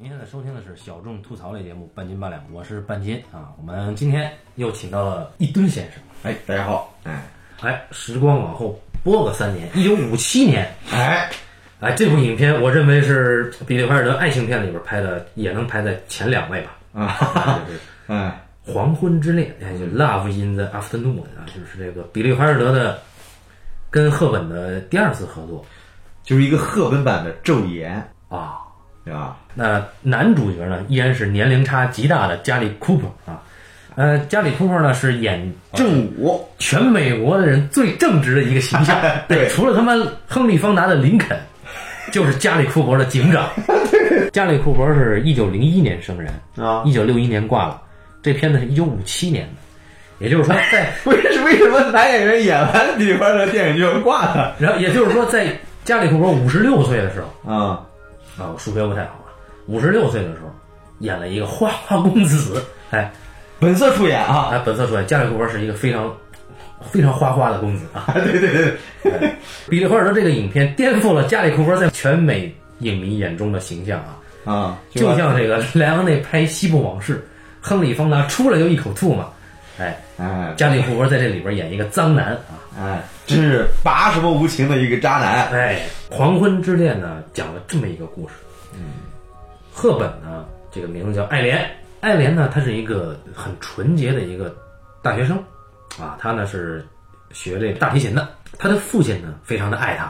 您现在收听的是小众吐槽类节目《半斤八两》，我是半斤啊。我们今天又请到了一吨先生。哎，大家好，哎，哎，时光往后拨个三年，一九五七年，哎，哎，这部影片我认为是比利怀尔德爱情片里边拍的，也能排在前两位吧。啊，哈哈，就是 哎，《黄昏之恋》，哎，就《Love in the Afternoon》啊，就是这个比利怀尔德的跟赫本的第二次合作就是一个赫本版的昼颜，啊。对吧？那男主角呢，依然是年龄差极大的加里·库珀啊。呃，加里·库珀呢是演正午，全美国的人最正直的一个形象。对除了他妈亨利·方达的林肯，就是加里·库珀的警长。加里·库珀是一九零一年生人，啊，一九六一年挂了。这片子是一九五七年的，也就是说在，为什为什么男演员演完里边的电影就要挂了？然后也就是说在加里·库珀五十六岁的时候啊，啊，我数学不太好啊，五十六岁的时候演了一个花花公子，哎。本色出演啊，哎，本色出演，加里·库珀是一个非常非常花花的公子啊。对对对，比利·怀尔德这个影片颠覆了加里·库珀在全美影迷眼中的形象啊，啊，就像这个莱昂内拍《西部往事》，亨利·方达出来就一口吐嘛。哎，哎加里·库珀在这里边演一个脏男啊。哎，真是拔什么无情的一个渣男，哎，《黄昏之恋》呢，讲了这么一个故事。嗯，赫本呢，这个名字叫爱莲。爱莲呢，她是一个很纯洁的一个大学生，啊，她呢是学这个大提琴的。她的父亲呢，非常的爱她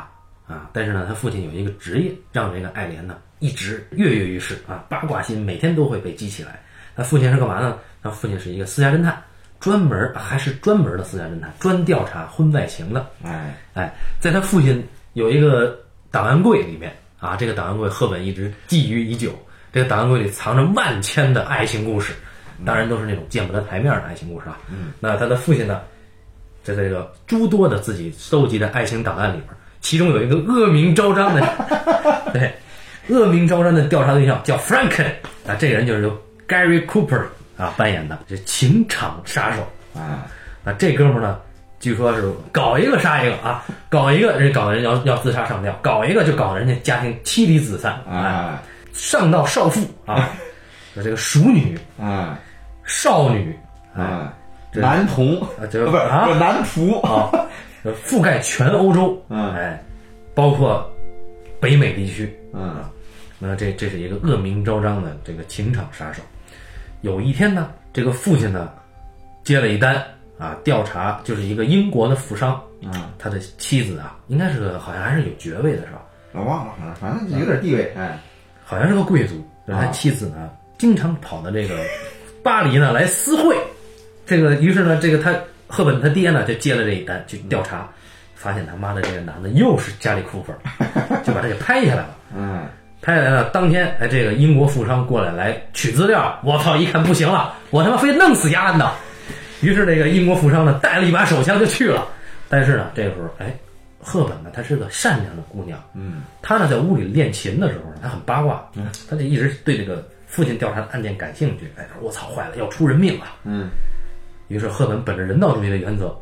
啊，但是呢，她父亲有一个职业，让这个爱莲呢一直跃跃欲试啊，八卦心每天都会被激起来。她父亲是干嘛呢？她父亲是一个私家侦探，专门还是专门的私家侦探，专调查婚外情的。哎，哎，在他父亲有一个档案柜里面啊，这个档案柜赫本一直觊觎已久。这个档案柜里藏着万千的爱情故事，当然都是那种见不得台面的爱情故事啊。嗯，那他的父亲呢，在这个诸多的自己收集的爱情档案里边，其中有一个恶名昭彰的，对，恶名昭彰的调查对象叫 Franken 啊，这个人就是由 Gary Cooper 啊扮演的，这情场杀手。啊，那这哥们儿呢，据说是搞一个杀一个啊，搞一个人搞人要要自杀上吊，搞一个就搞人家家庭妻离子散，哎，哎，上到少妇啊，有这个熟女、啊，少女啊，男童，啊，这不是啊男仆，啊，覆盖全欧洲，嗯哎，包括北美地区，嗯，那这这是一个恶名昭彰的这个情场杀手。有一天呢，这个父亲呢接了一单啊，调查就是一个英国的富商，嗯，他的妻子啊，应该是个好像还是有爵位的是吧？我忘了，反正有点地位，哎，好像是个贵族。就是他啊妻子呢，经常跑到这个 巴黎呢来私会。这个于是呢，这个他赫本他爹呢就接了这一单去调查，发现他妈的这个男的又是加里库珀，就把他给拍下来了。嗯，拍下来了，当天哎，这个英国富商过来来取资料，我操，一看不行了，我他妈非弄死丫的。于是这个英国富商呢带了一把手枪就去了，但是呢这个时候哎，赫本呢她是个善良的姑娘，嗯，她呢在屋里练琴的时候呢，她很八卦，嗯，她就一直对这个父亲调查的案件感兴趣，哎，我操，坏了，要出人命了。嗯，于是赫本本着人道主义的原则，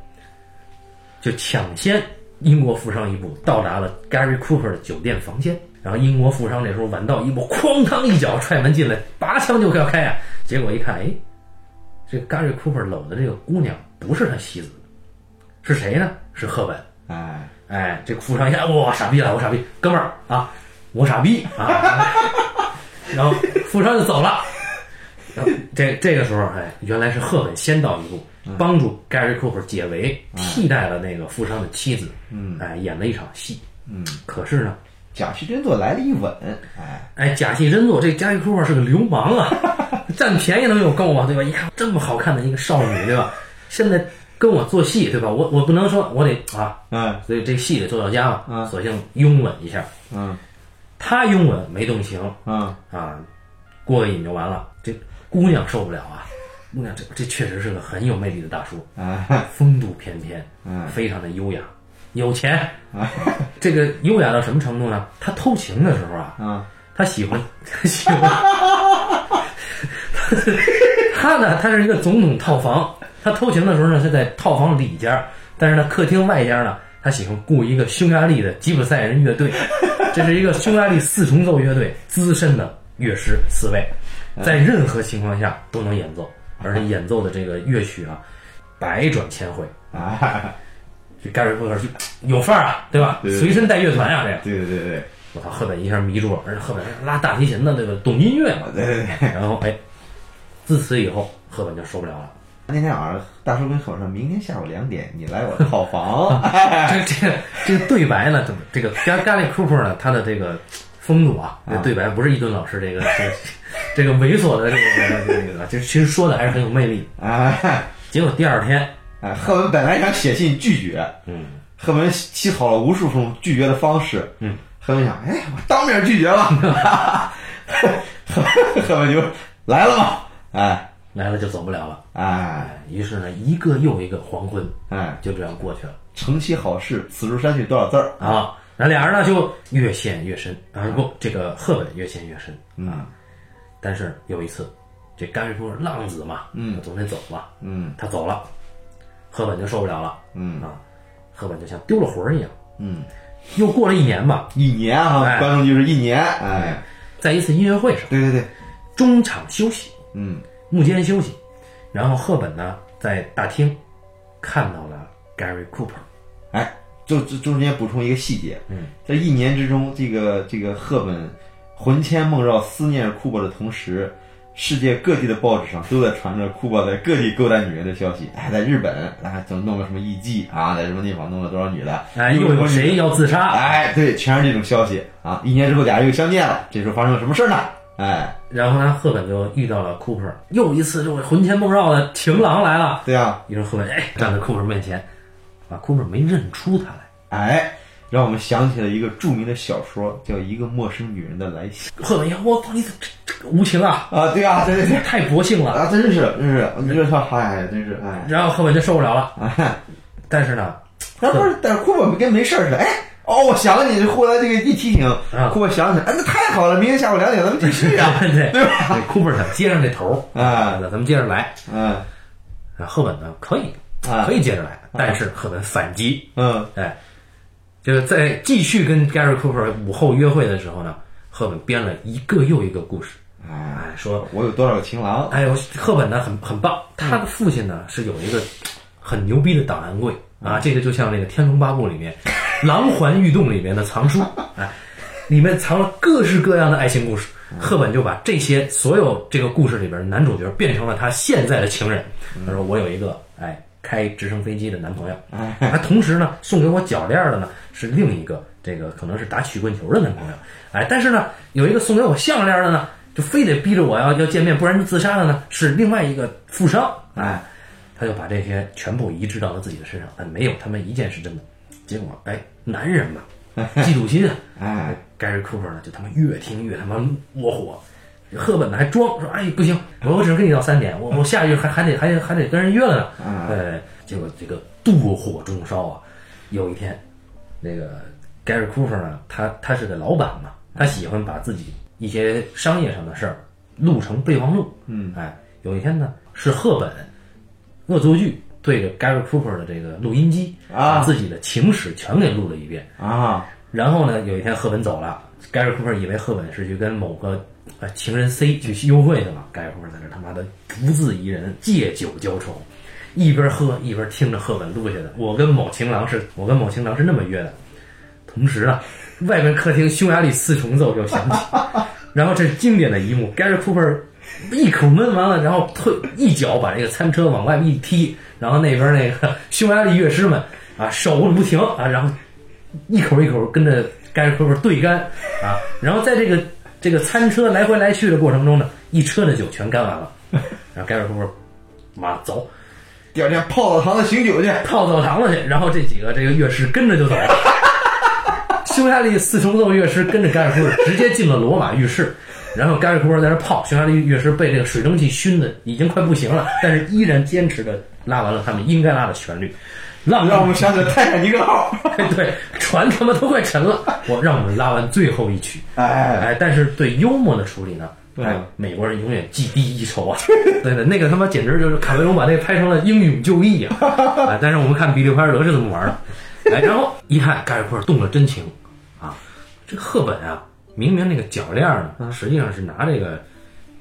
就抢先英国富商一步到达了 Gary Cooper 的酒店房间。然后英国富商这时候晚到一步，哐当一脚踹门进来，拔枪就要开啊！结果一看，哎，这个 Gary Cooper 搂的这个姑娘不是他妻子，是谁呢？是赫本。哎，哎，这个富商一看，哇，傻逼了，我傻逼，哥们儿啊，我傻逼啊！然后富商就走了。然后这这个时候，哎，原来是赫本先到一步，帮助 Gary Cooper 解围，替代了那个富商的妻子，嗯，哎，演了一场戏。嗯，可是呢，假戏真做来了一吻，哎，哎，假戏真做，这 Gary Cooper 是个流氓啊，占便宜能有够吗，对吧？一看这么好看的一个少女，对吧？现在跟我做戏，对吧？我我不能说我得啊，嗯所以这戏得做到家嘛，嗯索性拥吻一下。嗯他拥吻没动情嗯，啊，过个瘾就完了。这姑娘受不了啊，姑娘这这确实是个很有魅力的大叔，啊，风度翩翩，嗯非常的优雅，有钱。这个优雅到什么程度呢？他偷情的时候啊，嗯他喜欢，他喜欢，他呢，他是一个总统套房。他偷情的时候呢，是在套房里间，但是呢，客厅外间呢，他喜欢雇一个匈牙利的吉普赛人乐队，这是一个匈牙利四重奏乐队资深的乐师四位，在任何情况下都能演奏，而且演奏的这个乐曲啊，百转千回。啊，这盖瑞库克就有范儿啊，对吧？随身带乐团呀，这个对对对对我操，赫本一下迷住了，而且赫本拉大提琴的，这个懂音乐嘛。对对对。然后哎，自此以后，赫本就受不了了。那天晚上，大叔跟我说，明天下午两点你来我的套房。这这个这个对白呢，怎么这个咖咖喱 Cooper 呢？他的这个风度啊，这对白不是一顿老师这个这个这个猥琐的这个这个，就其实说的还是很有魅力。啊结果第二天，哎，赫本本来想写信拒绝，嗯，赫本起草了无数种拒绝的方式，嗯，赫本想，哎，我当面拒绝了，赫赫本就来了嘛，哎来了就走不了了。哎哎，于是呢，一个又一个黄昏哎，就这样过去了承其好事，此处删去多少字儿？啊。那俩人呢就越陷越深啊，不，这个赫本越陷越深啊。但是有一次，这甘瑞夫浪子嘛，嗯，总得走嘛，嗯他走了，赫本就受不了了嗯啊，赫本就像丢了魂儿一样。嗯，又过了一年吧，一年啊，哎观众就是一年，哎，在一次音乐会上，对对对，中场休息，嗯幕间休息，然后赫本呢在大厅看到了 Gary Cooper，哎，就就中间补充一个细节，嗯，在一年之中，这个这个赫本魂牵梦绕思念库珀的同时，世界各地的报纸上都在传着库珀在各地勾搭女人的消息。哎，在日本，哎，总弄个什么艺妓啊，在什么地方弄了多少女的，哎，又有谁要自杀？哎，对，全是这种消息啊。一年之后，俩人又相见了，这时候发生了什么事儿呢？哎，然后呢，赫本就遇到了 Cooper，又一次这种魂牵梦绕的情郎来了。对啊，于是赫本哎站在 Cooper 面前，啊，Cooper 没认出他来。哎，让我们想起了一个著名的小说，叫《一个陌生女人的来信赫本呀，我操，你这这个无情啊，》啊。对啊，对对对，太薄幸了。啊，真是真是，你这说，哎，真是哎。然后赫本就受不了了，哎，但是呢，但不是，但是库珀跟没事儿似的。哎，哦，我想了你，后来这个一提醒，啊库珀想起来，哎，那太好了，明天下午两点咱们继续啊。对对对吧？对，Cooper 想接上这头儿啊那咱们接着来。嗯啊，赫本呢可以啊可以接着来，但是赫本反击，嗯哎，就是在继续跟 Gary Cooper 午后约会的时候呢，赫本编了一个又一个故事，哎，哎，说，我有多少个情郎？哎呦，赫本呢很很棒，他的父亲呢是有一个很牛逼的档案柜。啊，这个就像那个《天龙八部》里面《狼环玉洞》里面的藏书，哎，里面藏了各式各样的爱情故事。赫本就把这些所有这个故事里边的男主角变成了他现在的情人。他说：“我有一个哎开直升飞机的男朋友，啊，同时呢送给我脚链的呢是另一个这个可能是打曲棍球的男朋友，哎，但是呢有一个送给我项链的呢，就非得逼着我要要见面，不然就自杀的呢是另外一个富商，哎，他就把这些全部移植到了自己的身上，但没有他们一件是真的。结果哎，男人嘛，嫉妒心啊，哎，盖瑞库珀呢就他妈越听越他妈窝火。赫本呢还装说：“哎，不行，我我只跟你到三点，我我下去还还得还得还得跟人约了呢。”哎，结果这个妒火中烧啊！有一天，那个 Gary Cooper 呢，他他是个老板嘛，他喜欢把自己一些商业上的事儿录成备忘录。嗯，哎，有一天呢，是赫本恶作剧对着 Gary Cooper 的这个录音机，啊把自己的情史全给录了一遍。啊，然后呢，有一天赫本走了，Gary Cooper 以为赫本是去跟某个呃情人 C 去幽会去了，Gary Cooper 在这他妈的独自一人借酒浇愁，一边喝一边听着赫本录下的。我跟某情郎是，我跟某情郎是那么约的。同时啊，外面客厅匈牙利四重奏就响起，然后这是经典的一幕，Gary Cooper 一口闷完了，然后退一脚把这个餐车往外面一踢，然后那边那个匈牙利乐师们啊手舞不停啊，然后一口一口跟着盖瑞科夫对干啊，然后在这个这个餐车来回来去的过程中呢，一车的酒全干完了，然后盖瑞夫说妈走第二天泡澡堂子醒酒去。泡澡堂子去，然后这几个这个乐师跟着就走了。匈牙利四重奏乐师跟着盖瑞库尔直接进了罗马浴室，然后盖瑞库尔在那泡，匈牙利乐师被这个水蒸气熏的已经快不行了，但是依然坚持着拉完了他们应该拉的旋律，浪让我们想起了泰坦尼克号。对，船他妈都快沉了，我让我们拉完最后一曲，哎，哎，但是对幽默的处理呢，哎嗯，美国人永远技低一筹啊！对对，那个他妈简直就是卡梅隆把那个拍成了英勇就义啊！哎，但是我们看比利怀尔德是怎么玩的，哎，然后一看盖瑞库尔动了真情啊，这个赫本啊明明那个脚链呢，实际上是拿这个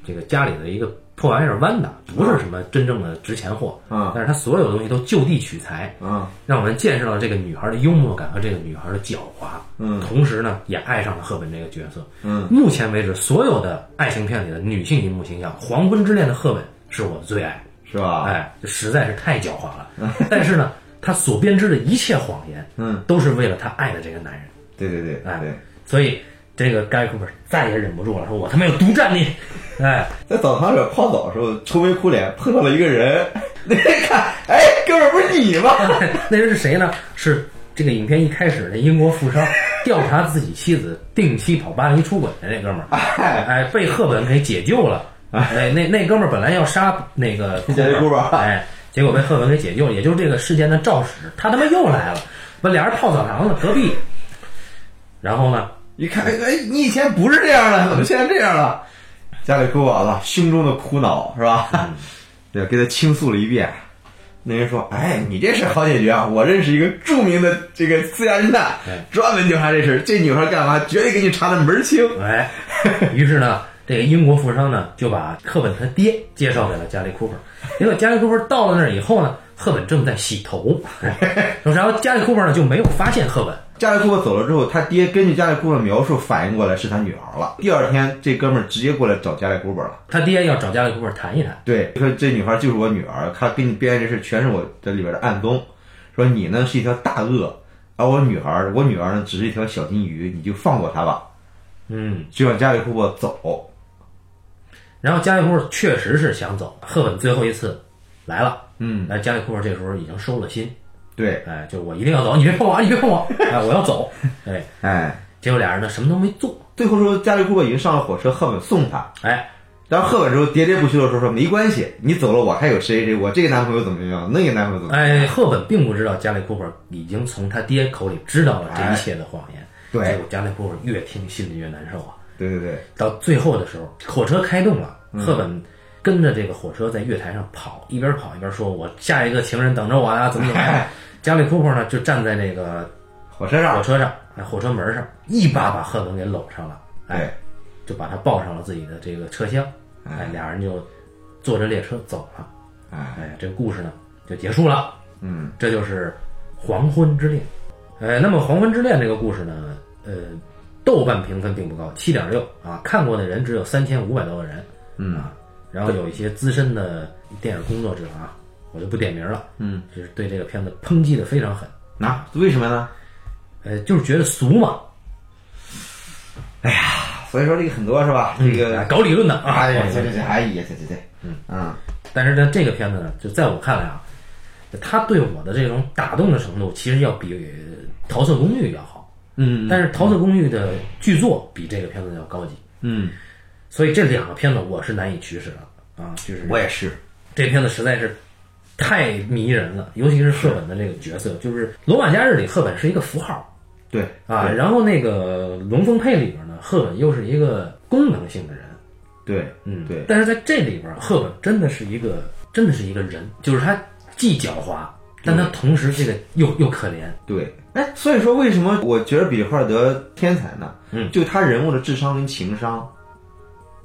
这个家里的一个破玩意儿弯的，不是什么真正的值钱货。啊但是他所有东西都就地取材，啊让我们见识到这个女孩的幽默感和这个女孩的狡猾。嗯同时呢，也爱上了赫本这个角色。嗯，目前为止，所有的爱情片里的女性荧幕形象，《黄昏之恋》的赫本是我的最爱。是吧？哎，这实在是太狡猾了。但是呢，她所编织的一切谎言，嗯，都是为了她爱的这个男人。对对对哎对，所以这个盖库珀再也忍不住了，说我他妈要独占你！哎，在澡堂里泡澡的时候，愁眉苦脸碰到了一个人，那人看，哎，哥们儿不是你吗？那人是谁呢？是这个影片一开始那英国富商调查自己妻子定期跑巴黎出轨的那哥们儿，哎，被赫本给解救了。哎，那那哥们儿本来要杀那个库杰里库珀哎，结果被赫本给解救了，也就是这个事件的肇始，他他妈又来了，把俩人泡澡堂子隔壁，然后呢，一看，哎，你以前不是这样的，怎么现在这样了？家里哭完了，胸中的苦恼是吧？对，给他倾诉了一遍。那人说：“哎，你这事好解决啊！我认识一个著名的这个私家侦探哎，专门调查这事儿。这女孩干嘛，绝对给你查的门儿清。哎，于是呢，这个英国富商呢就把课本他爹介绍给了加里库珀。结果加里库珀到了那儿以后呢，赫本正在洗头，然后加里库珀呢就没有发现赫本。加里库珀走了之后，他爹根据加里库珀描述反应过来是他女儿了。第二天，这哥们儿直接过来找加里库珀了。他爹要找加里库珀谈一谈。对，说这女孩就是我女儿，她给你编这事全是我这里边的暗中。说你呢是一条大鳄，而我女儿，我女儿呢只是一条小金鱼，你就放过她吧，嗯，就让加里库珀走。然后加里库珀确实是想走，赫本最后一次来了。嗯，哎，加里库珀这时候已经收了心，对，哎，就我一定要走，你别碰我啊，你别碰我，哎，我要走。哎，哎，结果俩人呢什么都没做，最后说加里库珀已经上了火车，赫本送他。哎，然后赫本之后喋喋不休的说说没关系，你走了我还有谁谁，我这个男朋友怎么样，那个男朋友怎么样？哎，赫本并不知道加里库珀已经从他爹口里知道了这一切的谎言。对结果加里库珀越听心里越难受啊。对对对，到最后的时候，火车开动了，嗯赫本跟着这个火车在月台上跑，一边跑一边说：“我下一个情人等着我啊，怎么怎么样。”加里库珀呢就站在那个火车上火，车上，哎，火车门上，一把把赫本给搂上了，哎，就把他抱上了自己的这个车厢，哎，俩人就坐着列车走了，哎，哎，这个故事呢就结束了。嗯，这就是《黄昏之恋》。哎，那么《黄昏之恋》这个故事呢，呃，豆瓣评分并不高，七点六啊，看过的人只有三千五百多个人，嗯啊，然后有一些资深的电影工作者啊，我就不点名了，嗯，就是对这个片子抨击的非常狠，那、为什么呢？呃，就是觉得俗嘛，哎呀所以说这个很多是吧？这个啊搞理论的啊，哎呀，对对对，哎呀，对对对，嗯。啊，但是呢，这个片子呢，就在我看来啊，他对我的这种打动的程度，其实要比《桃色公寓》要好。嗯。但是《桃色公寓》的剧作比这个片子要高级，嗯，所以这两个片子我是难以取舍的啊。就是我也是，这片子实在是太迷人了，尤其是赫本的这个角色，就是《罗马假日》里赫本是一个符号对啊，然后那个《龙凤配》里边呢，赫本又是一个功能性的人，对嗯，对但是在这里边，赫本真的是一个，真的是一个人，就是他既狡猾，但他同时这个又又可怜。对，哎，所以说为什么我觉得比利华尔德天才呢？嗯，就他人物的智商跟情商，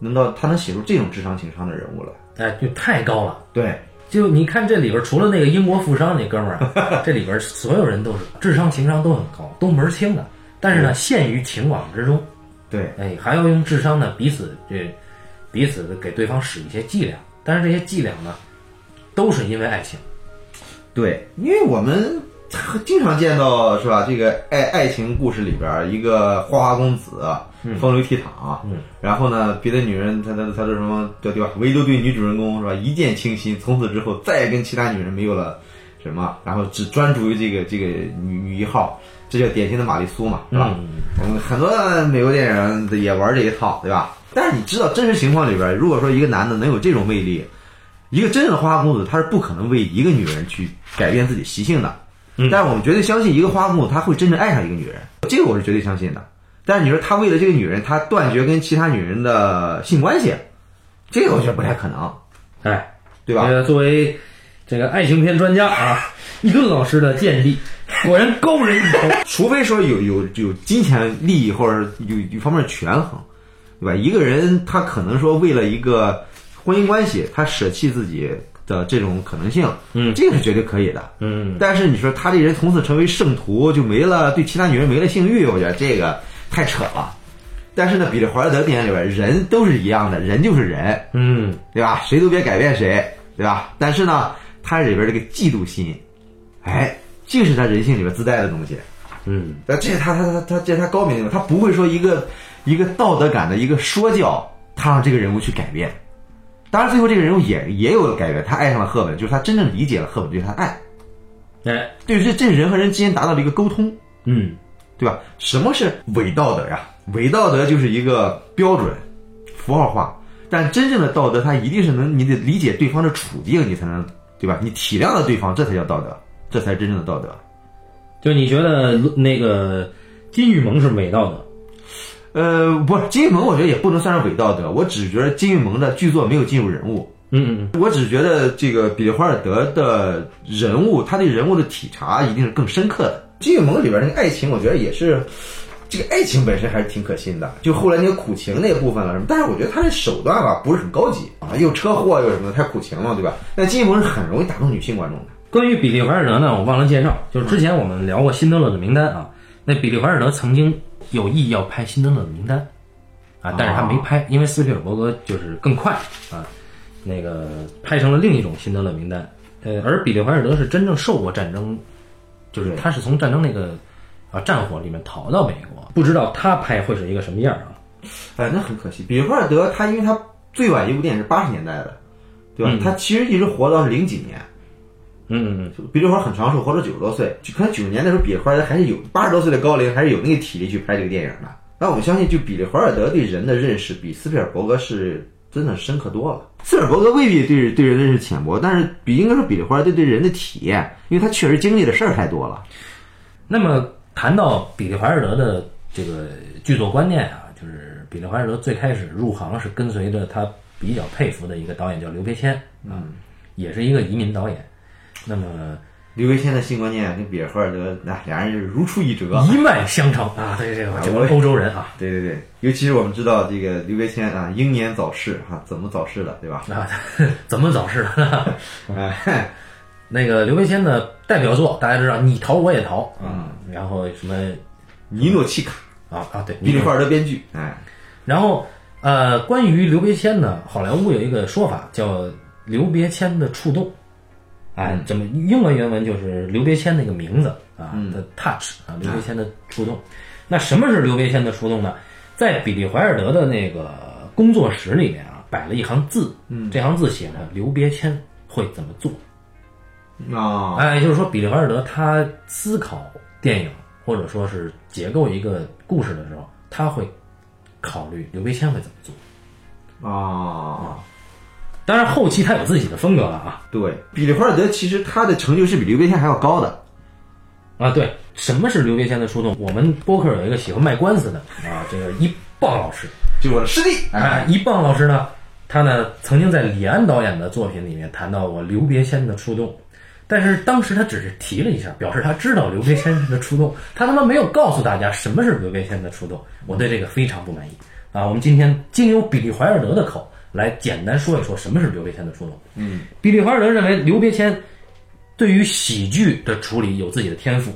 能到他能写出这种智商情商的人物来。哎，就太高了。对，就你看这里边，除了那个英国富商那哥们儿啊，这里边所有人都是智商情商都很高，都门儿清的。但是呢，陷于情网之中，对，哎，还要用智商呢彼此这彼此的给对方使一些伎俩。但是这些伎俩呢，都是因为爱情。对，因为我们经常见到是吧？这个爱爱情故事里边儿，一个花花公子，风流倜傥，嗯，然后呢，别的女人他他他说什么对对吧？唯独对女主人公是吧？一见倾心，从此之后再也跟其他女人没有了什么，然后只专注于这个这个女女一号，这叫典型的玛丽苏嘛，是吧？嗯，嗯，很多美国电影也玩这一套，对吧？但是你知道，真实情况里边，如果说一个男的能有这种魅力，一个真正的花花公子，他是不可能为一个女人去改变自己习性的。嗯但是我们绝对相信，一个花花公子他会真正爱上一个女人，这个我是绝对相信的。但是你说他为了这个女人，他断绝跟其他女人的性关系，这个我觉得不太可能，哎，对吧？呃，作为这个爱情片专家啊，一顿老师的见地，果然高人一筹。除非说有有有金钱利益或者有有方面权衡，对吧？一个人他可能说为了一个婚姻关系，他舍弃自己的这种可能性，嗯这个是绝对可以的。嗯，但是你说他这人从此成为圣徒，就没了对其他女人没了性欲，我觉得这个太扯了。但是呢，彼得华尔德电影里边人都是一样的，人就是人，嗯，对吧？谁都别改变谁，对吧？但是呢，他里边这个嫉妒心，哎，这是他人性里边自带的东西。嗯，那这是他他他他这是他高明的地方，他不会说一个一个道德感的一个说教，他让这个人物去改变。当然，最后这个人物也也有改变，他爱上了赫本，就是他真正理解了赫本对他的爱，哎，对，这这人和人之间达到了一个沟通，嗯，对吧？什么是伪道德呀？伪道德就是一个标准符号化，但真正的道德，它一定是能你得理解对方的处境，你才能对吧？你体谅了对方，这才叫道德，这才是真正的道德。就你觉得那个金玉萌是伪道德？呃，不是金玉盟，我觉得也不能算是伪道德。我只觉得金玉盟的剧作没有进入人物，嗯嗯我只觉得这个比利华尔德的人物，他对人物的体察一定是更深刻的。金玉盟里边那个爱情，我觉得也是，这个爱情本身还是挺可信的。就后来那个苦情那个部分了什么，但是我觉得他的手段吧不是很高级啊，又车祸又什么的，太苦情了，对吧？那金玉盟是很容易打动女性观众的。关于比利怀尔德呢，我忘了介绍，就是之前我们聊过《辛德勒的名单》啊，那比利怀尔德曾经有意要拍《辛德勒的名单》，啊，但是他没拍，因为斯皮尔伯格就是更快啊，那个拍成了另一种辛德勒名单。呃，而比利怀尔德是真正受过战争，就是他是从战争那个啊战火里面逃到美国，不知道他拍会是一个什么样啊？哎，那很可惜。比利怀尔德他因为他最晚一部电影是八十年代的，对吧？嗯他其实一直活到是零几年。嗯嗯嗯，比利华很长寿，活到九十多岁。就可能九十年的时候，比利华尔德还是有八十多岁的高龄，还是有那个体力去拍这个电影的。那我相信，就比利华尔德对人的认识比斯皮尔伯格是真的深刻多了。斯皮尔伯格未必对对人的认识浅薄，但是比应该说比利华尔德对人的体验，因为他确实经历的事儿太多了。那么谈到比利怀尔德的这个剧作观念啊，就是比利怀尔德最开始入行是跟随着他比较佩服的一个导演叫刘别谦嗯，也是一个移民导演。那么刘维谦的性观念跟比尔赫尔德，那、俩人是如出一辙。一脉相承啊，对这个这个欧洲人啊。对对对，尤其是我们知道这个刘维谦啊，英年早逝哈、怎么早逝的，对吧？啊，怎么早逝？的？哎，那个刘别谦的代表作大家知道，你逃我也逃啊，然后什么尼诺契卡，啊啊对，比利华尔德编剧，哎，然后呃，关于刘别谦呢，好莱坞有一个说法叫刘别谦的触动，哎，怎么英文原文就是刘别谦那个名字啊的 touch 啊，刘别谦的触动。那什么是刘别谦的触动呢？在比利怀尔德的那个工作室里面啊，摆了一行字，嗯，这行字写着刘别谦会怎么做。啊，哎，也就是说，比利怀尔德他思考电影或者说是结构一个故事的时候，他会考虑刘别谦会怎么做。啊，当然，后期他有自己的风格了啊对，比利华尔德其实他的成就是比刘别谦还要高的。啊！对，什么是刘别谦的触动？我们播客有一个喜欢卖官司的啊，这个一棒老师，就是我的师弟，哎，一棒老师呢，他呢曾经在李安导演的作品里面谈到过刘别谦的触动，但是当时他只是提了一下，表示他知道刘别谦的触动，他他妈没有告诉大家什么是刘别谦的触动。我对这个非常不满意啊！我们今天经由比利怀尔德的口来简单说一说什么是刘别谦的触动。嗯，比利华尔德认为刘别谦对于喜剧的处理有自己的天赋。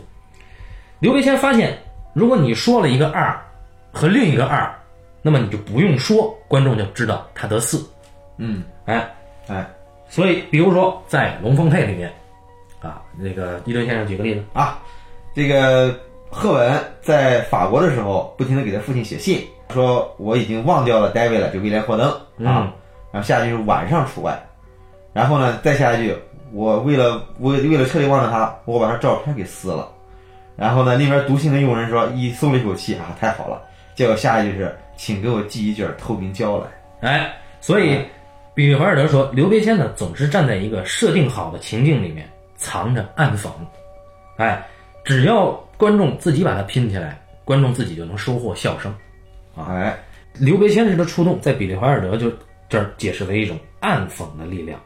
刘别谦发现，如果你说了一个二和另一个二，那么你就不用说，观众就知道他得四。嗯，哎，哎所以比如说在《龙凤配》里面，啊，那个一吨先生举个例子，啊，这个赫文在法国的时候，不停的给他父亲写信，说我已经忘掉了戴维了，就威廉霍登嗯啊。然后下一句是晚上除外，然后呢，再下一句，我为了为为了彻底忘了他，我把他照片给撕了。然后呢，那边读信的佣人说，一松了一口气啊，太好了。结果下一句是，请给我寄一卷透明胶来。哎，所以比利怀尔德说，刘别谦呢总是站在一个设定好的情境里面，藏着暗讽。哎，只要观众自己把它拼起来，观众自己就能收获笑声。哎，刘别谦式的触动，在比利怀尔德就这儿解释为一种暗讽的力量，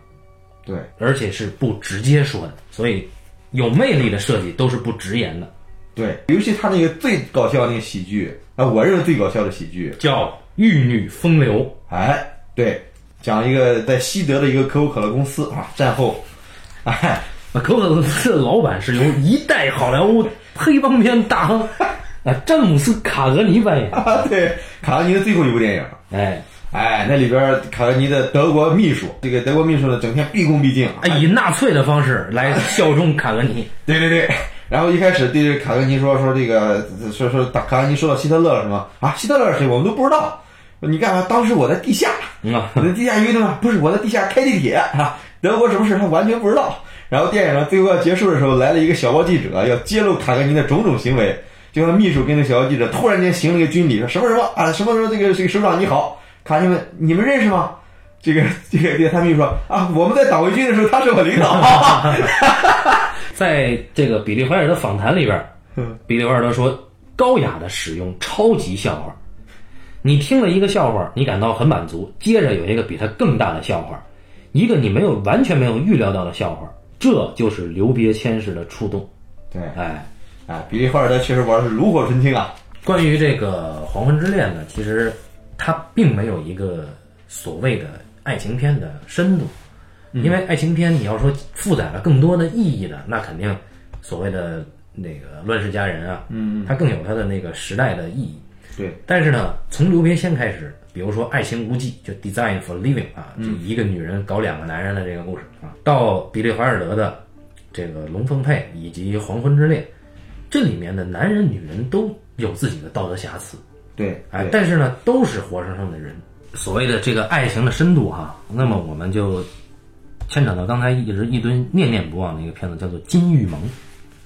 对，而且是不直接说的，所以有魅力的设计都是不直言的，对，尤其他那个最搞笑的那个喜剧啊，我认为最搞笑的喜剧，叫《玉女风流》。哎，对，讲一个在西德的一个可口可乐公司啊，战后，哎，可口可乐公司的老板是由一代好莱坞黑帮片大亨啊詹姆斯卡格尼扮演。啊，对，卡格尼的最后一部电影，哎哎，那里边卡格尼的德国秘书，这个德国秘书呢，整天毕恭毕敬，哎，以纳粹的方式来效忠卡格尼。对对对，然后一开始对这个卡格尼说说这个说说卡格尼说到希特勒了什么啊？希特勒是谁？我们都不知道。你干嘛？当时我在地下，我在地下运动啊，不是我在地下开地铁啊。德国什么事他完全不知道。然后电影呢最后要结束的时候，来了一个小报记者，要揭露卡格尼的种种行为。结果秘书跟那小报记者突然间行了一个军礼，说什么什么啊，什么什么这个这个首长你好，卡尼们你们认识吗？这个这个这个他秘书说啊，我们在党卫军的时候他是我领导。在这个比利怀尔德访谈里边，比利怀尔德说，高雅的使用超级笑话。你听了一个笑话，你感到很满足，接着有一个比他更大的笑话，一个你没有完全没有预料到的笑话，这就是留别谦式的触动。对，哎，哎，比利怀尔德确实玩的是炉火纯青啊。关于这个《黄昏之恋》呢，其实它并没有一个所谓的爱情片的深度，因为爱情片你要说负载了更多的意义呢，那肯定所谓的那个《乱世佳人》啊，嗯，它更有它的那个时代的意义。对，但是呢，从留别谦开始，比如说《爱情无忌》就《Design for Living》啊，嗯。就一个女人搞两个男人的这个故事啊，到比利怀尔德的这个《龙凤配》以及《黄昏之恋》，这里面的男人女人都有自己的道德瑕疵，对，哎，但是呢，都是活生生的人。所谓的这个爱情的深度哈，那么我们就牵扯到刚才一直一堆念念不忘的一个片子，叫做《金玉盟》。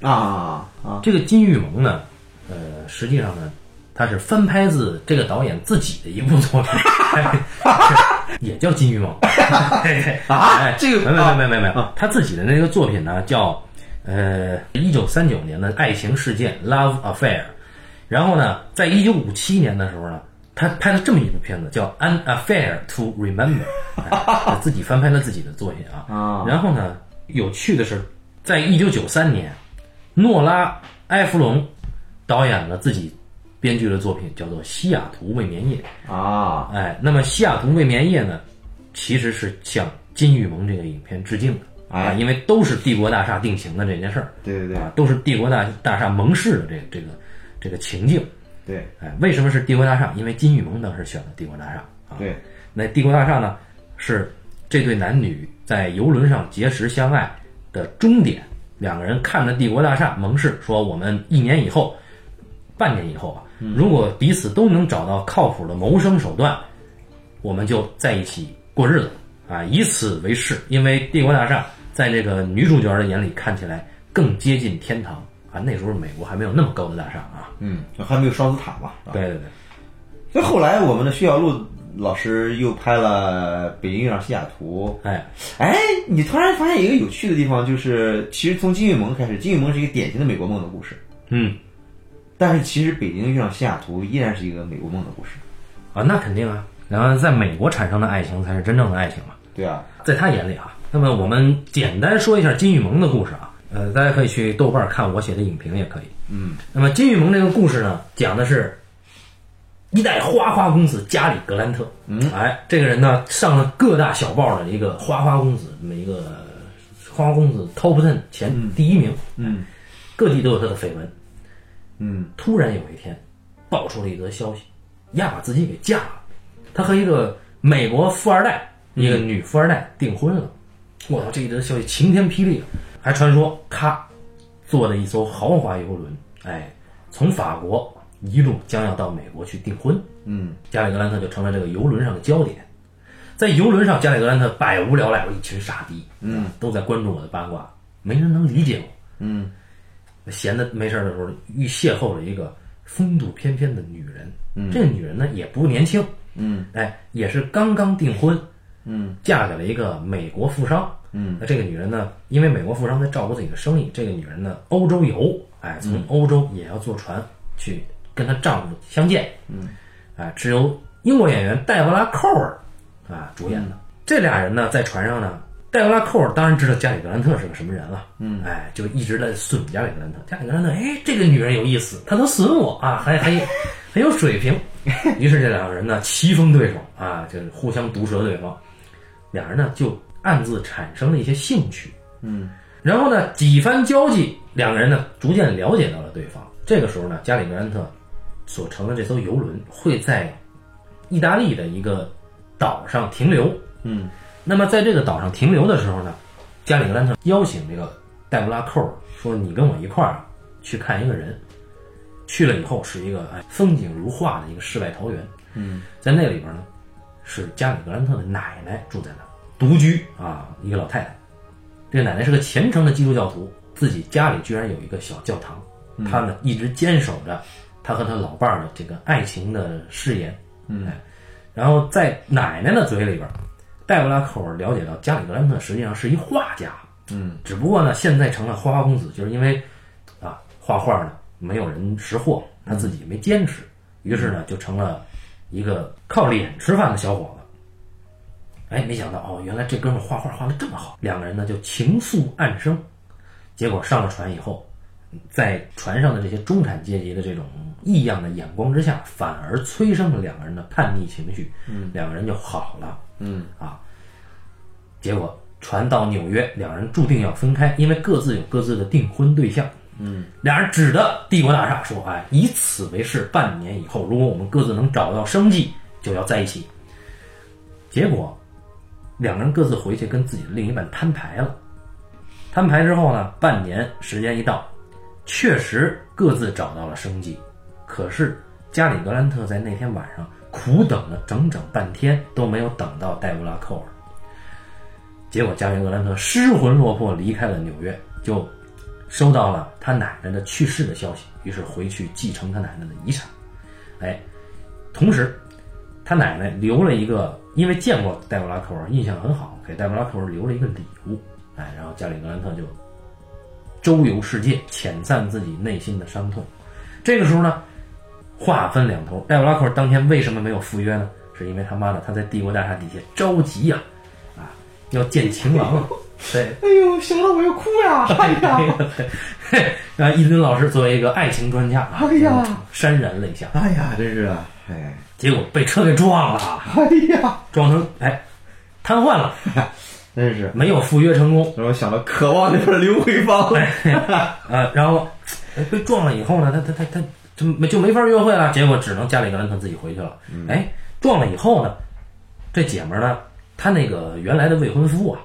啊啊，这个《金玉盟》呢，呃，实际上呢，它是翻拍自这个导演自己的一部作品，也叫《金玉盟》啊哎这个没没没没没没，他自己的那个作品呢叫呃一九三九年的爱情事件《Love Affair》，然后呢，在一九五七年的时候呢，他拍了这么一部片子叫《An Affair to Remember 》，哎自己翻拍了自己的作品啊。啊然后呢，有趣的是，在一九九三年，诺拉·埃弗隆导演了自己编剧的作品，叫做《西雅图未眠夜》。啊，哎，那么《西雅图未眠夜》呢，其实是向《金玉盟》这个影片致敬的啊，哎因为都是帝国大厦定情的这件事儿对对对啊，都是帝国大大厦盟誓的这这个这个情境。对哎，为什么是帝国大厦？因为金玉盟当时选了帝国大厦啊。对，那帝国大厦呢，是这对男女在游轮上结识相爱的终点。两个人看着帝国大厦盟誓，说我们一年以后、半年以后啊，如果彼此都能找到靠谱的谋生手段，我们就在一起过日子啊，以此为誓。因为帝国大厦在这个女主角的眼里看起来更接近天堂啊。那时候美国还没有那么高的大厦啊。嗯，还没有双子塔嘛？对对对。所以后来我们的薛晓路老师又拍了《北京遇上西雅图》。哎，哎，你突然发现一个有趣的地方，就是其实从金玉盟开始，金玉盟是一个典型的美国梦的故事，嗯但是其实《北京遇上西雅图》依然是一个美国梦的故事。啊，那肯定啊。然后在美国产生的爱情才是真正的爱情嘛，对啊，在他眼里啊。那么我们简单说一下金玉盟的故事啊，呃，大家可以去豆瓣看我写的影评也可以。嗯，那么金玉盟这个故事呢，讲的是一代花花公子加里格兰特。嗯，哎，这个人呢上了各大小报的一个花花公子，这么一个花花公子 top ten 前第一名。嗯各地都有他的绯闻。嗯突然有一天，爆出了一则消息，亚，把自己给嫁了。他和一个美国富二代，一个女富二代订婚了。我操，这一则消息晴天霹雳，还传说他坐的一艘豪华游轮，哎，从法国一路将要到美国去订婚。嗯加里格兰特就成了这个游轮上的焦点。在游轮上，加里格兰特百无聊赖，我一群傻逼，嗯，都在关注我的八卦，没人能理解我。嗯闲的没事的时候，遇邂逅了一个风度翩翩的女人。嗯这个女人呢也不年轻，嗯哎，也是刚刚订婚，嗯嫁给了一个美国富商。嗯，那这个女人呢，因为美国富商在照顾自己的生意，这个女人呢欧洲游，哎，从欧洲也要坐船去跟她丈夫相见。嗯，哎，是由英国演员黛博拉·寇尔啊主演的。这俩人呢在船上呢戴布拉寇尔当然知道加里格兰特是个什么人了，嗯，哎，就一直在损加里格兰特。加里格兰特，哎，这个女人有意思，她能损我啊，还还很有水平。于是这两个人呢，棋逢对手啊，就互相毒舌对方。两人呢，就暗自产生了一些兴趣，嗯，然后呢，几番交际，两个人呢，逐渐了解到了对方。这个时候呢，加里格兰特所乘的这艘游轮会在意大利的一个岛上停留，嗯，那么在这个岛上停留的时候呢，加里格兰特邀请这个戴布拉寇说：“你跟我一块儿去看一个人。”去了以后是一个哎风景如画的一个世外桃源，嗯，在那里边呢，是加里格兰特的奶奶住在那儿，独居啊，一个老太太。这个奶奶是个虔诚的基督教徒，自己家里居然有一个小教堂，她呢一直坚守着她和她老伴儿的这个爱情的誓言。嗯哎，然后在奶奶的嘴里边，戴布拉寇尔了解到加里格兰特实际上是一画家，嗯，只不过呢现在成了花花公子，就是因为啊画画呢没有人识货，他自己没坚持，于是呢就成了一个靠脸吃饭的小伙子。哎，没想到哦，原来这哥们画画画的这么好，两个人呢就情愫暗生。结果上了船以后，在船上的这些中产阶级的这种异样的眼光之下，反而催生了两个人的叛逆情绪。嗯，两个人就好了。嗯啊，结果传到纽约，两人注定要分开，因为各自有各自的订婚对象。嗯，俩人指着帝国大厦说：“哎，以此为誓，半年以后，如果我们各自能找到生计，就要在一起。”结果，两个人各自回去跟自己的另一半摊牌了。摊牌之后呢，半年时间一到，确实各自找到了生计。可是加里格兰特在那天晚上苦等了整整半天，都没有等到戴布拉寇尔。结果加里格兰特失魂落魄离开了纽约，就收到了他奶奶的去世的消息，于是回去继承他奶奶的遗产。哎，同时他奶奶留了一个，因为见过戴布拉寇尔，印象很好，给戴布拉寇尔留了一个礼物。哎，然后加里格兰特就周游世界，遣散自己内心的伤痛。这个时候呢，话分两头。戴布拉寇尔当天为什么没有赴约呢？是因为他妈的他在帝国大厦底下着急呀、啊，要见情郎啊。对，哎呦，想到我要哭呀！哎呀，嘿，啊，伊林老师作为一个爱情专家啊，哎呀，潸然泪下，哎呀，真是啊，哎，结果被车给撞了，哎呀，撞成哎瘫痪了，真是没有赴约成功。让我想到《渴望》那边的刘慧芳。呃，然后哎被撞了以后呢，他他他他就没就没法约会了，结果只能家里格兰特自己回去了。哎，撞了以后呢，这姐们儿呢，她那个原来的未婚夫啊，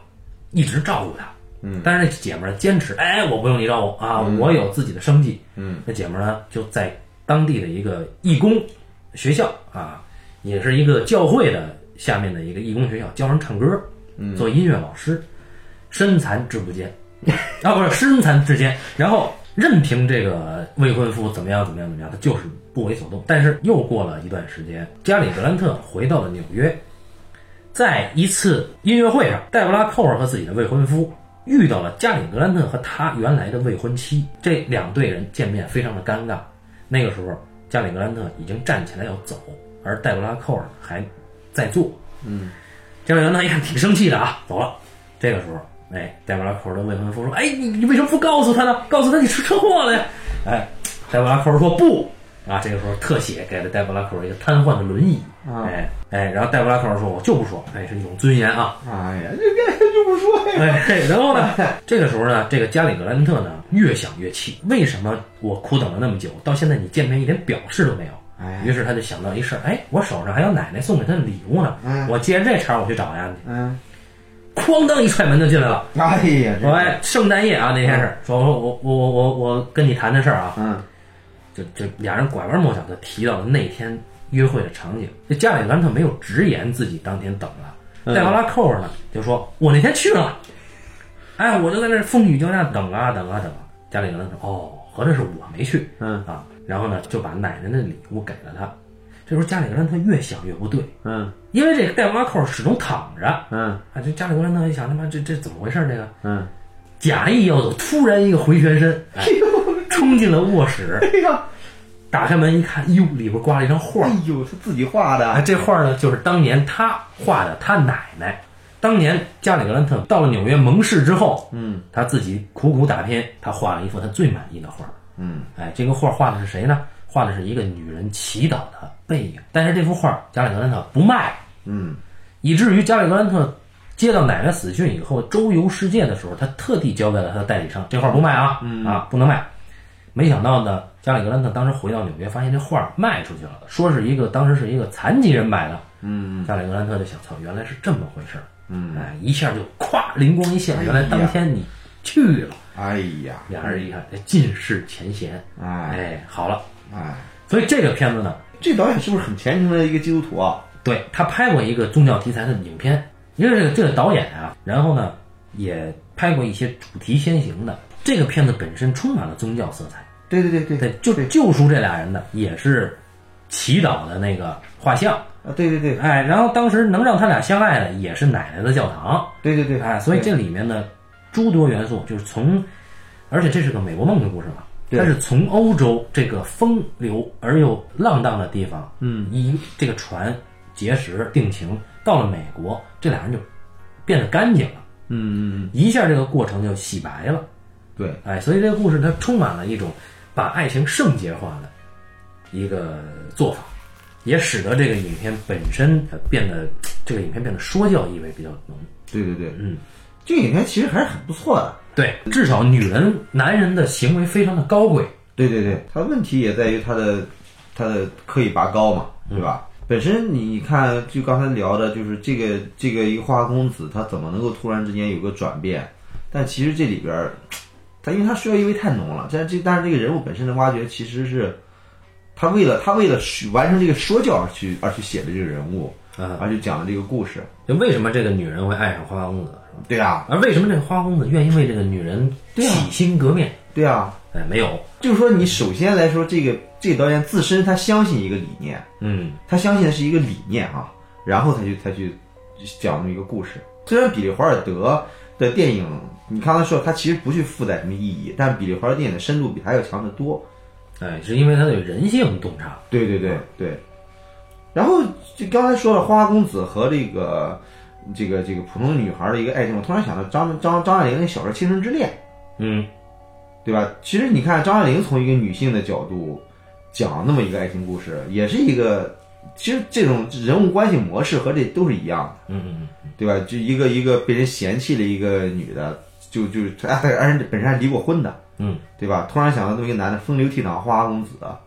一直照顾她。嗯，但是那姐们儿坚持，哎，我不用你照顾啊，我有自己的生计。嗯，那姐们儿呢，就在当地的一个义工学校啊，也是一个教会的下面的一个义工学校，教人唱歌，嗯做音乐老师，身残志不坚，啊，不是身残志坚，然后任凭这个未婚夫怎么样怎么样怎么样，他就是不为所动。但是又过了一段时间，加里格兰特回到了纽约，在一次音乐会上，黛布拉寇尔和自己的未婚夫遇到了加里格兰特和他原来的未婚妻，这两对人见面非常的尴尬。那个时候，加里格兰特已经站起来要走，而黛布拉寇尔还在坐。嗯，加里格兰特一看挺生气的啊，走了。这个时候，哎，戴布拉寇尔的未婚夫说：“哎，你你为什么不告诉他呢？告诉他你出车祸了呀？”哎，戴布拉寇尔说：“不。”啊，这个时候特写给了戴布拉寇尔一个瘫痪的轮椅。啊哎哎，然后戴布拉寇尔说：“我就不说，哎，是一种尊严啊。”哎呀，这个就不说呀。哎，然后呢，这个时候呢，这个加里格兰特呢越想越气，为什么我苦等了那么久，到现在你见面一点表示都没有？哎于是他就想到一事儿，哎，我手上还有奶奶送给他的礼物呢，嗯我借着这茬我去找丫去，嗯，哐当一踹门就进来了。哎呀，说哎，圣诞夜啊那天是说我我我我我我跟你谈的事儿啊，嗯就就俩人拐弯抹角的提到了那天约会的场景。这加里格兰特没有直言自己当天等了，戴布拉扣着呢就说：“我那天去了，哎，我就在那儿风雨交加等啊等啊等啊。”加里格兰说：“哦，合着是我没去嗯啊。”然后呢就把奶奶的礼物给了他。这时候加里格兰特越想越不对，嗯因为这个戴布拉寇始终躺着嗯啊。这加里格兰特一想，他妈这这怎么回事？这个嗯，假意要走，突然一个回旋身，哎，冲进了卧室，哎呀，打开门一看，哟，里边挂了一张画哎。呦，他自己画哎，的。这画呢，就是当年他画的他奶奶当年加里格兰特到了纽约盟誓之后，嗯他自己苦苦打拼，他画了一幅他最满意的画。嗯哎，这个画画的是谁呢？画的是一个女人祈祷的背影。但是这幅画加里格兰特不卖，嗯以至于加里格兰特接到奶奶死讯以后，周游世界的时候，他特地交给了他的代理商，这画不卖啊，啊，不能卖。没想到呢，加里格兰特当时回到纽约，发现这画卖出去了，说是一个当时是一个残疾人买的。嗯加里格兰特就想，操，原来是这么回事儿。嗯，哎，一下就咵灵光一现，原来当天你去了。哎呀，俩人一看，哎尽释前嫌，哎哎，好了。哎，所以这个片子呢，这导演是不是很虔诚的一个基督徒啊？对他拍过一个宗教题材的影片，因为这个这个导演啊，然后呢也拍过一些主题先行的。这个片子本身充满了宗教色彩，对对对对对，就救赎这俩人的也是祈祷的那个画像，啊，对对对哎，然后当时能让他俩相爱的也是奶奶的教堂，对对对，哎，所以这里面的诸多元素就是从，而且这是个美国梦的故事嘛，对它是从欧洲这个风流而又浪荡的地方，嗯，一这个船结识定情，到了美国，这俩人就变得干净了，嗯嗯一下这个过程就洗白了，对，哎，所以这个故事它充满了一种把爱情圣洁化的一个做法，也使得这个影片本身呃变得这个影片变得说教意味比较浓。对对对，嗯，这个影片其实还是很不错的。对，至少女人、男人的行为非常的高贵。对对对，他问题也在于他的他的刻意拔高嘛，对吧？本身你看，就刚才聊的，就是这个这个一个花花公子，他怎么能够突然之间有个转变？但其实这里边儿，他因为他需要意味太浓了，但是这但是这个人物本身的挖掘，其实是他为了他为了完成这个说教而去而去写的这个人物，嗯，而去讲的这个故事。就为什么这个女人会爱上花花公子？对啊，而为什么这个花花公子愿意为这个女人洗心革面？对啊，哎，没有，就是说你首先来说，这个这个导演自身他相信一个理念，嗯他相信的是一个理念啊，然后他去他去讲这么一个故事。虽然比利·华尔德的电影，你刚才说他其实不去附带什么意义，但比利·华尔德电影的深度比他要强得多。哎，是因为他的人性洞察。对对对对。然后就刚才说了花花公子和这个这个这个普通女孩的一个爱情，我突然想到张张张爱玲那小说《倾城之恋》，嗯对吧？其实你看张爱玲从一个女性的角度讲那么一个爱情故事，也是一个，其实这种人物关系模式和这都是一样的。嗯嗯嗯对吧？就一个一个被人嫌弃的一个女的，就就她而且本身还离过婚的，嗯，对吧？突然想到这么一个男的风流倜傥花花公子，啊，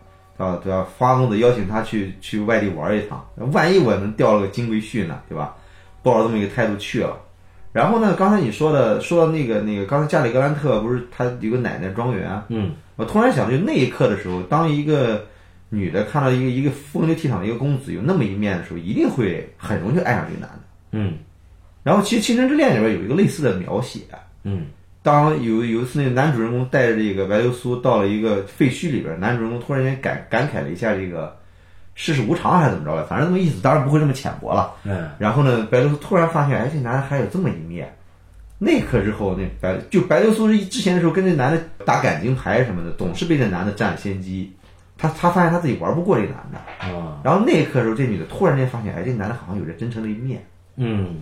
对吧？花花公子邀请他去去外地玩一趟，万一我能钓了个金龟婿呢，对吧？抱着这么一个态度去了。然后呢，刚才你说的说到那个那个，刚才加里格兰特不是他有个奶奶庄园，嗯。我突然想，就那一刻的时候，当一个女的看到一个一个风流倜傥的一个公子有那么一面的时候，一定会很容易就爱上这个男的。嗯。然后其实《倾城之恋》里边有一个类似的描写，嗯。当有有一次那个男主人公带着这个白流苏到了一个废墟里边，男主人公突然间感感慨了一下这个世事无常还是怎么着的，反正那么意思，当然不会这么浅薄了。嗯然后呢，白流苏突然发现，哎，这男的还有这么一面。那一刻之后，那白就白流苏是之前的时候跟这男的打感情牌什么的，总是被这男的占了先机。他他发现他自己玩不过这男的，啊然后那一刻的时候，这女的突然间发现，哎，这男的好像有着真诚的一面。嗯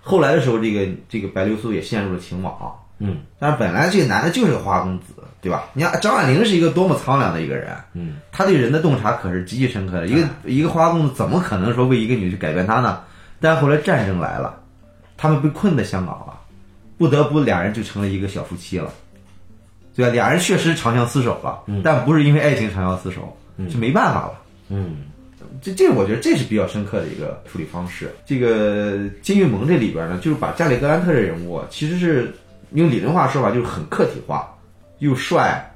后来的时候，这个这个白流苏也陷入了情网。嗯但是本来这个男的就是个花花公子，对吧？你看张爱玲是一个多么苍凉的一个人，嗯他对人的洞察可是极其深刻的。一个一个花花公子怎么可能说为一个女的去改变他呢？但后来战争来了，他们被困在香港了，不得不俩人就成了一个小夫妻了，对吧？俩人确实长相厮守了，但不是因为爱情长相厮守，就没办法了。嗯这这，我觉得这是比较深刻的一个处理方式。这个《金玉盟》这里边呢，就是把加里格兰特这人物，其实是用理论化说法，就是很客体化，又帅，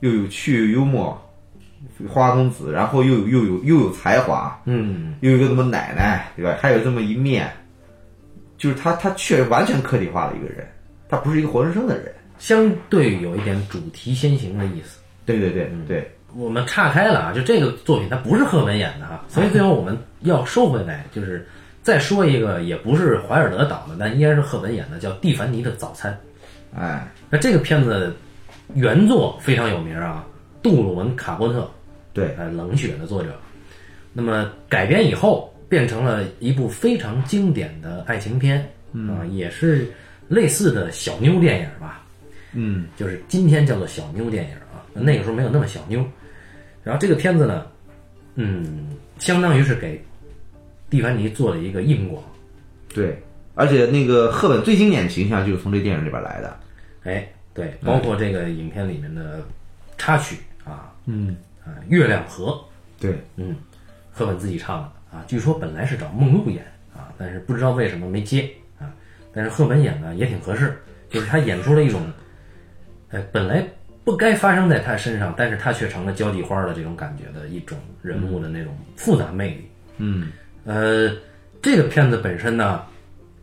又有趣，又幽默，花花公子，然后又有又有又有才华，嗯又有一个什么奶奶，对吧？还有这么一面，就是他他确实完全客体化的一个人，他不是一个活生生的人。相对有一点主题先行的意思。对对对对，我们岔开了啊，就这个作品它不是赫本演的哈，所以最后我们要收回来，就是再说一个，也不是怀尔德导的，但依然是赫本演的，叫《蒂凡尼的早餐》。哎，那这个片子原作非常有名啊，杜鲁门·卡波特，对，呃，《冷血》的作者。那么改编以后变成了一部非常经典的爱情片啊、也是类似的小妞电影吧。嗯，就是今天叫做小妞电影啊，那个时候没有那么小妞。然后这个片子呢，嗯，相当于是给蒂凡尼做了一个硬广。对，而且那个赫本最经典的形象就是从这电影里边来的。哎，对，包括这个影片里面的插曲啊，嗯。啊，月亮河，对，嗯，赫本自己唱的啊，据说本来是找梦露演啊，但是不知道为什么没接啊，但是赫本演呢也挺合适，就是他演出了一种，哎，本来不该发生在他身上，但是他却成了交际花的这种感觉的一种人物的那种复杂魅力。嗯，呃，这个片子本身呢，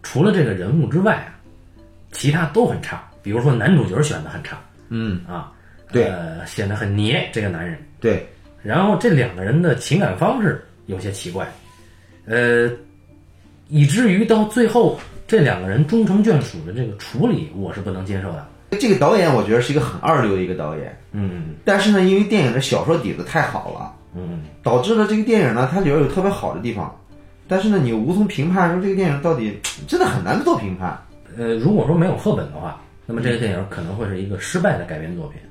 除了这个人物之外啊，其他都很差，比如说男主角选的很差，嗯。啊，对。呃，显得很黏这个男人。对，然后这两个人的情感方式有些奇怪，呃，以至于到最后这两个人终成眷属的这个处理，我是不能接受的。这个导演我觉得是一个很二流的一个导演，嗯。但是呢，因为电影的小说底子太好了，嗯，导致了这个电影呢，它里边有特别好的地方，但是呢，你又无从评判说这个电影到底真的很难做评判。呃，如果说没有赫本的话，那么这个电影可能会是一个失败的改编作品，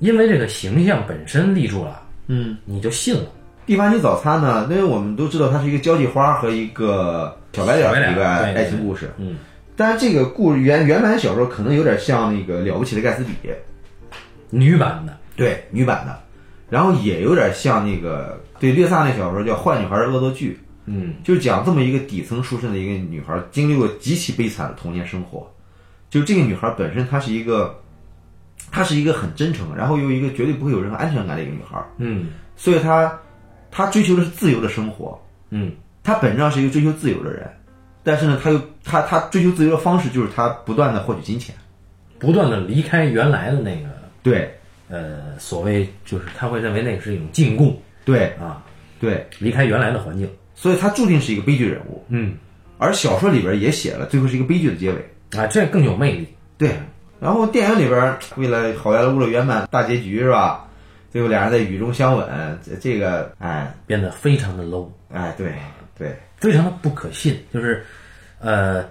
因为这个形象本身立住了，嗯，你就信了。蒂凡尼早餐呢，因为我们都知道它是一个交际花和一个小白脸的一个爱情故事，嗯，但是这个故事原原版小说可能有点像那个了不起的盖茨比，女版的，对女版的，然后也有点像那个对略萨那小说叫《坏女孩的恶作剧》，嗯。就讲这么一个底层出身的一个女孩，经历过极其悲惨的童年生活。就这个女孩本身，她是一个，她是一个很真诚，然后又一个绝对不会有任何安全感的一个女孩，嗯所以她，她追求的是自由的生活。嗯她本质上是一个追求自由的人，但是呢，她又她她追求自由的方式就是她不断的获取金钱。不断的离开原来的那个对呃所谓就是她会认为那个是一种禁锢对啊，对，离开原来的环境。所以她注定是一个悲剧人物。嗯而小说里边也写了，最后是一个悲剧的结尾。啊，这更有魅力。对，然后电影里边儿为了好莱坞的圆满大结局是吧？最后俩人在雨中相吻，这这个哎变得非常的 low，哎对对，非常的不可信。就是，呃，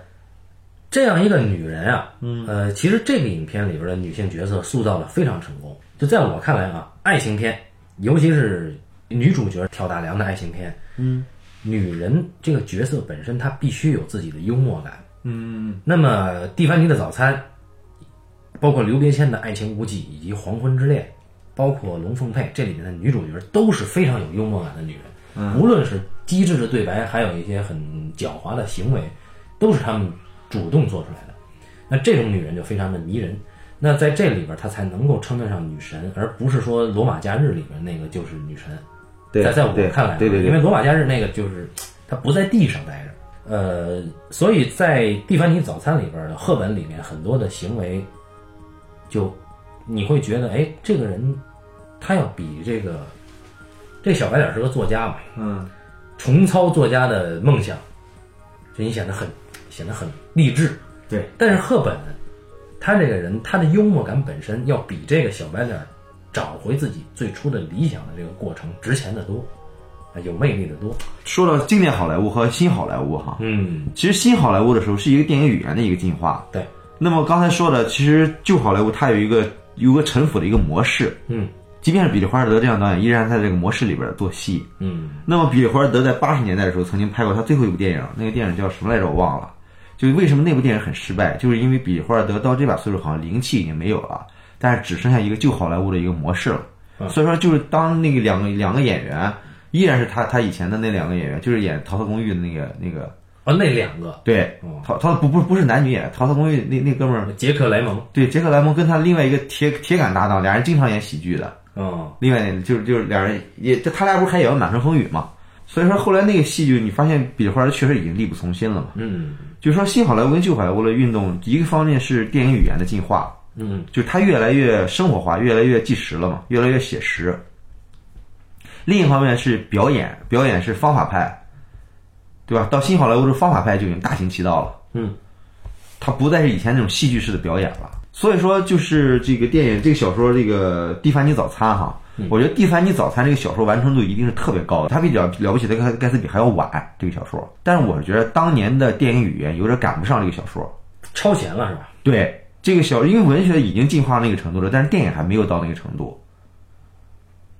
这样一个女人啊，嗯，呃，其实这个影片里边的女性角色塑造的非常成功。就在我看来啊，爱情片，尤其是女主角挑大梁的爱情片，嗯，女人这个角色本身她必须有自己的幽默感。嗯，那么蒂凡尼的早餐，包括刘别谦的爱情无忌以及黄昏之恋，包括龙凤配这里面的女主角都是非常有幽默感的女人。嗯，无论是机智的对白，还有一些很狡猾的行为，都是她们主动做出来的。那这种女人就非常的迷人。那在这里边，她才能够称得上女神，而不是说《罗马假日》里边那个就是女神。对在在我看来啊，对对对因为罗马假日那个就是她不在地上待着，呃，所以在蒂凡尼早餐里边的赫本里面很多的行为，就你会觉得，哎，这个人他要比这个这小白脸是个作家嘛，嗯。重操作家的梦想，就你显得很显得很励志。对，但是赫本他这个人，他的幽默感本身要比这个小白脸找回自己最初的理想的这个过程值钱的多，啊，有魅力的多。说到经典好莱坞和新好莱坞哈，嗯，其实新好莱坞的时候是一个电影语言的一个进化。对，那么刚才说的，其实旧好莱坞它有一个有个陈腐的一个模式，嗯即便是比利华尔德这样导演，依然在这个模式里边做戏。嗯那么比利华尔德在八十年代的时候曾经拍过他最后一部电影，那个电影叫什么来着？我忘了。就为什么那部电影很失败，就是因为比利华尔德到这把岁数好像灵气已经没有了，但是只剩下一个旧好莱坞的一个模式了。所以说，就是当那个两个两个演员依然是他他以前的那两个演员，就是演《逃脱公寓》的那个那个哦，那两个对，逃逃不不不是男女演，《逃脱公寓》那那哥们儿杰克莱蒙，对杰克莱蒙跟他另外一个铁铁杆搭档，俩人经常演喜剧的。嗯另外就是就是俩人也，这他俩不是还演过《满城风雨》嘛？所以说后来那个戏剧，你发现比利华德确实已经力不从心了嘛。嗯就是说新好莱坞跟旧好莱坞的运动，一个方面是电影语言的进化，嗯就是它越来越生活化，越来越纪实了嘛，越来越写实。另一方面是表演，表演是方法派，对吧？到新好莱坞的方法派就已经大行其道了。嗯，它不再是以前那种戏剧式的表演了。所以说，就是这个电影、这个小说、这个《蒂凡尼早餐》哈，我觉得《蒂凡尼早餐》这个小说完成度一定是特别高的，它比较了不起的盖盖茨比还要晚这个小说。但是我觉得当年的电影语言有点赶不上这个小说。超前了是吧？对，这个小因为文学已经进化到那个程度了，但是电影还没有到那个程度。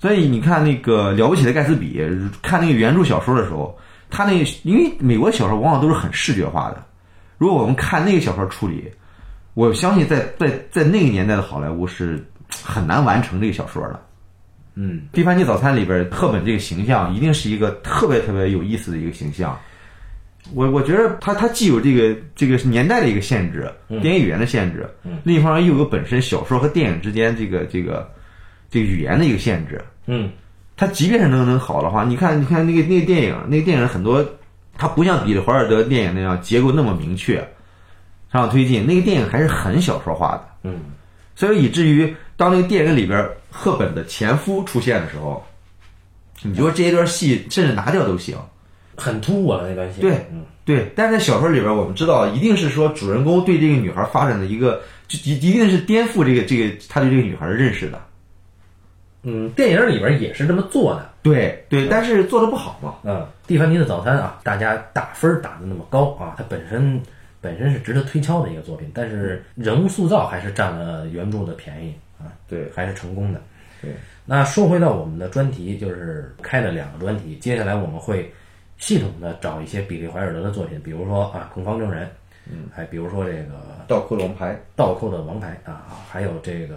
所以你看那个了不起的盖茨比，看那个原著小说的时候，他那因为美国小说往往都是很视觉化的，如果我们看那个小说处理，我相信在在在那个年代的好莱坞是很难完成这个小说的。嗯，《蒂凡尼早餐》里边赫本这个形象一定是一个特别特别有意思的一个形象。我我觉得他他既有这个这个年代的一个限制，电影语言的限制，嗯另一方面又有本身小说和电影之间这个这个这个语言的一个限制。嗯，他即便是能能好的话，你看你看那个那个电影，那个电影很多，它不像比利华尔德电影那样结构那么明确，上往推进，那个电影还是很小说化的。嗯，所以以至于当那个电影里边赫本的前夫出现的时候，你就说这一段戏甚至拿掉都行。很突兀了那段戏。对嗯，对，但是在小说里边，我们知道一定是说主人公对这个女孩发展的一个，就一一定是颠覆这个这个他对这个女孩的认识的。嗯，电影里边也是这么做的。对对，但是做的不好嘛。嗯，蒂凡尼的早餐啊，大家打分儿打的那么高啊，它本身本身是值得推敲的一个作品，但是人物塑造还是占了原著的便宜啊，对还是成功的。对，那说回到我们的专题，就是开了两个专题，接下来我们会系统的找一些比利怀尔德的作品，比如说啊《控方证人》，嗯，还比如说这个倒扣的王牌，倒扣的王牌啊，还有这个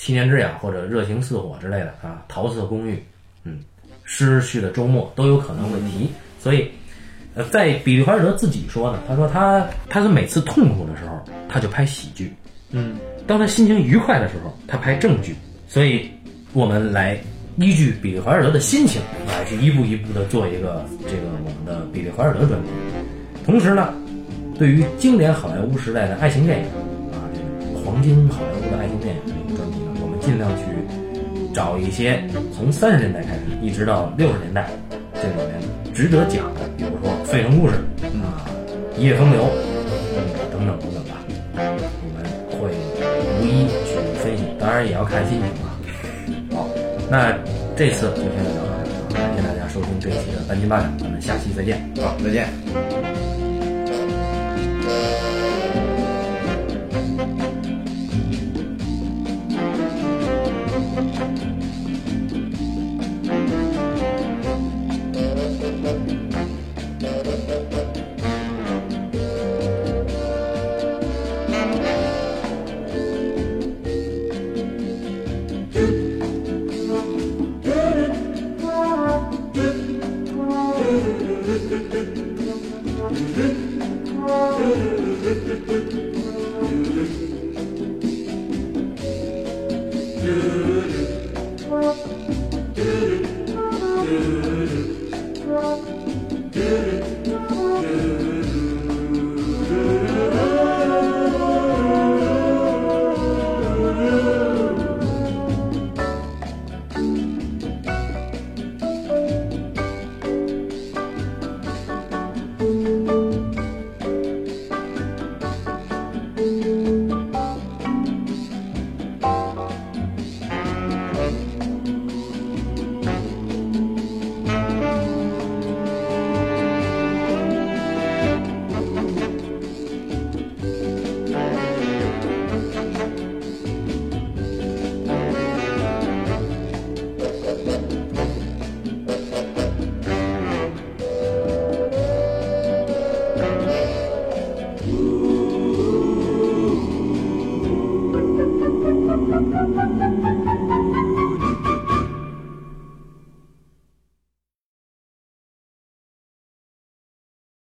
七年之痒或者热情似火之类的啊，桃色公寓，嗯，失去的周末都有可能会提。所以，呃，在比利怀尔德自己说呢，他说他他是每次痛苦的时候，他就拍喜剧，嗯，当他心情愉快的时候，他拍正剧。所以，我们来依据比利怀尔德的心情，来去一步一步的做一个这个我们的比利怀尔德专题。同时呢，对于经典好莱坞时代的爱情电影啊，这个黄金好莱坞的爱情电影，尽量去找一些从三十年代开始一直到六十年代这里面值得讲的，比如说《费城故事》啊，《一夜风流》嗯等等等等吧，我们会逐一去分析，当然也要看心情啊。好，那这次就先聊到这儿，感谢大家收听这一期的半斤八两，咱们下期再见。好，再见。